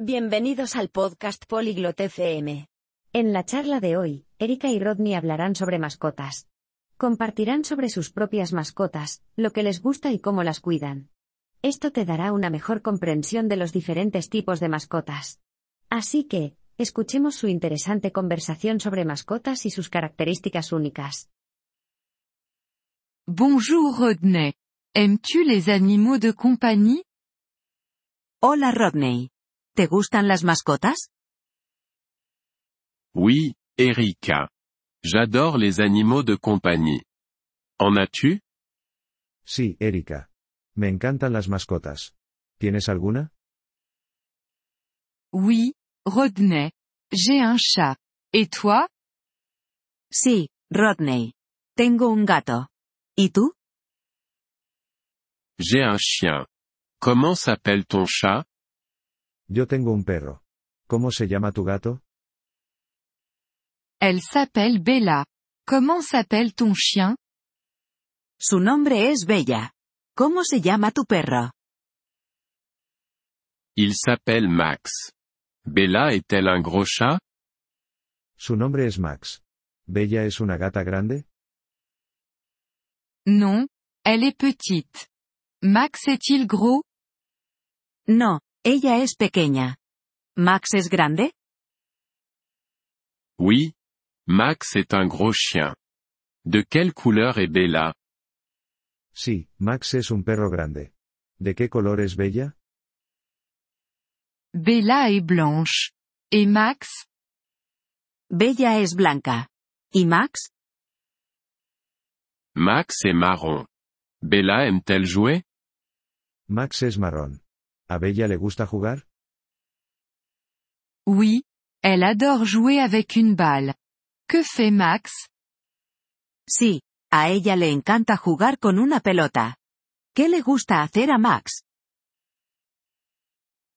Bienvenidos al podcast Polyglot FM. En la charla de hoy, Erika y Rodney hablarán sobre mascotas. Compartirán sobre sus propias mascotas, lo que les gusta y cómo las cuidan. Esto te dará una mejor comprensión de los diferentes tipos de mascotas. Así que, escuchemos su interesante conversación sobre mascotas y sus características únicas. Bonjour Rodney. Aimes-tu les animaux de compagnie Hola Rodney. ¿Te gustan las mascotas? Oui, Erika. J'adore les animaux de compagnie. En as-tu? Sí, Erika. Me encantan las mascotas. ¿Tienes alguna? Oui, Rodney. J'ai un chat. Et toi? Sí, Rodney. Tengo un gato. ¿Y tú? J'ai un chien. Comment s'appelle ton chat? Yo tengo un perro. ¿Cómo se llama tu gato? Elle s'appelle Bella. Comment s'appelle ton chien Su nombre es Bella. ¿Cómo se llama tu perro? Il s'appelle Max. Bella est-elle un gros chat Su nombre es Max. ¿Bella es una gata grande? Non, elle est petite. Max est-il gros No, ella es pequeña. ¿Max es grande? Oui. Max est un gros chien. De quelle couleur est Bella? Sí, Max es un perro grande. ¿De qué color es Bella? Bella est blanche. Et Max? Bella es blanca. ¿Y Max? Max est marron. Bella aime-t-elle jouer? Max es marrón. ¿A Bella le gusta jugar? Oui, elle adore jouer avec une balle. Que fait Max? Sí, a ella le encanta jugar con una pelota. ¿Qué le gusta hacer a Max?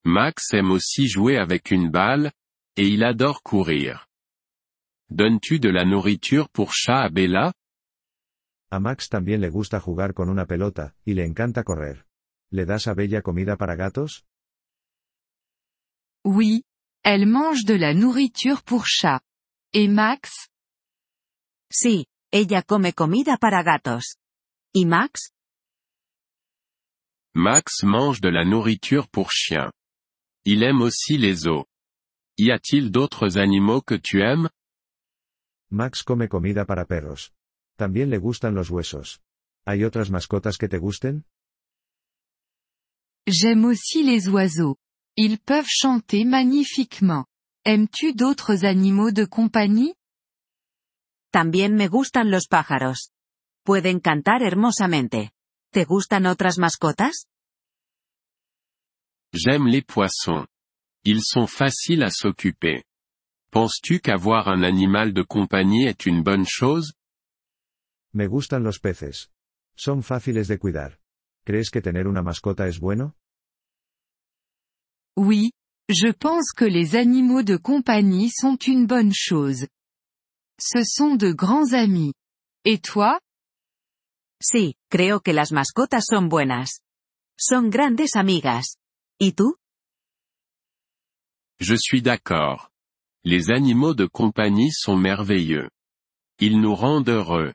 Max aime aussi jouer avec une balle, et il adore courir. Donnes-tu de la nourriture pour chat à Bella? A Max también le gusta jugar con una pelota, y le encanta correr. ¿Le das a Bella comida para gatos? Oui, elle mange de la nourriture pour chat. Et Max? Sí, ella come comida para gatos. ¿Y Max? Max mange de la nourriture pour chien. Il aime aussi les os. Y a-t-il d'autres animaux que tu aimes? Max come comida para perros. También le gustan los huesos. ¿Hay otras mascotas que te gusten? J'aime aussi les oiseaux. Ils peuvent chanter magnifiquement. Aimes-tu d'autres animaux de compagnie? También me gustan los pájaros. Pueden cantar hermosamente. ¿Te gustan otras mascotas? J'aime les poissons. Ils sont faciles à s'occuper. Penses-tu qu'avoir un animal de compagnie est une bonne chose? Me gustan los peces. Son fáciles de cuidar. ¿Crees que tener una mascota es bueno? Oui, je pense que les animaux de compagnie sont une bonne chose. Ce sont de grands amis. Et toi? Sí, creo que las mascotas son buenas. Son grandes amigas. ¿Y tú? Je suis d'accord. Les animaux de compagnie sont merveilleux. Ils nous rendent heureux.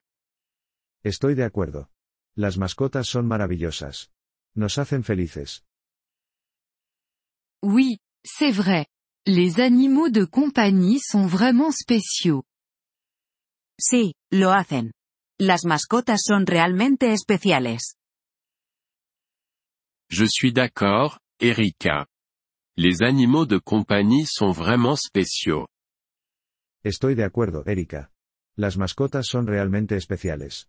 Estoy de acuerdo. Las mascotas son maravillosas. Nos hacen felices. Oui, c'est vrai. Les animaux de compagnie sont vraiment spéciaux. Sí, lo hacen. Las mascotas son realmente especiales. Je suis d'accord, Erika. Les animaux de compagnie sont vraiment spéciaux. Estoy de acuerdo, Erika. Las mascotas son realmente especiales.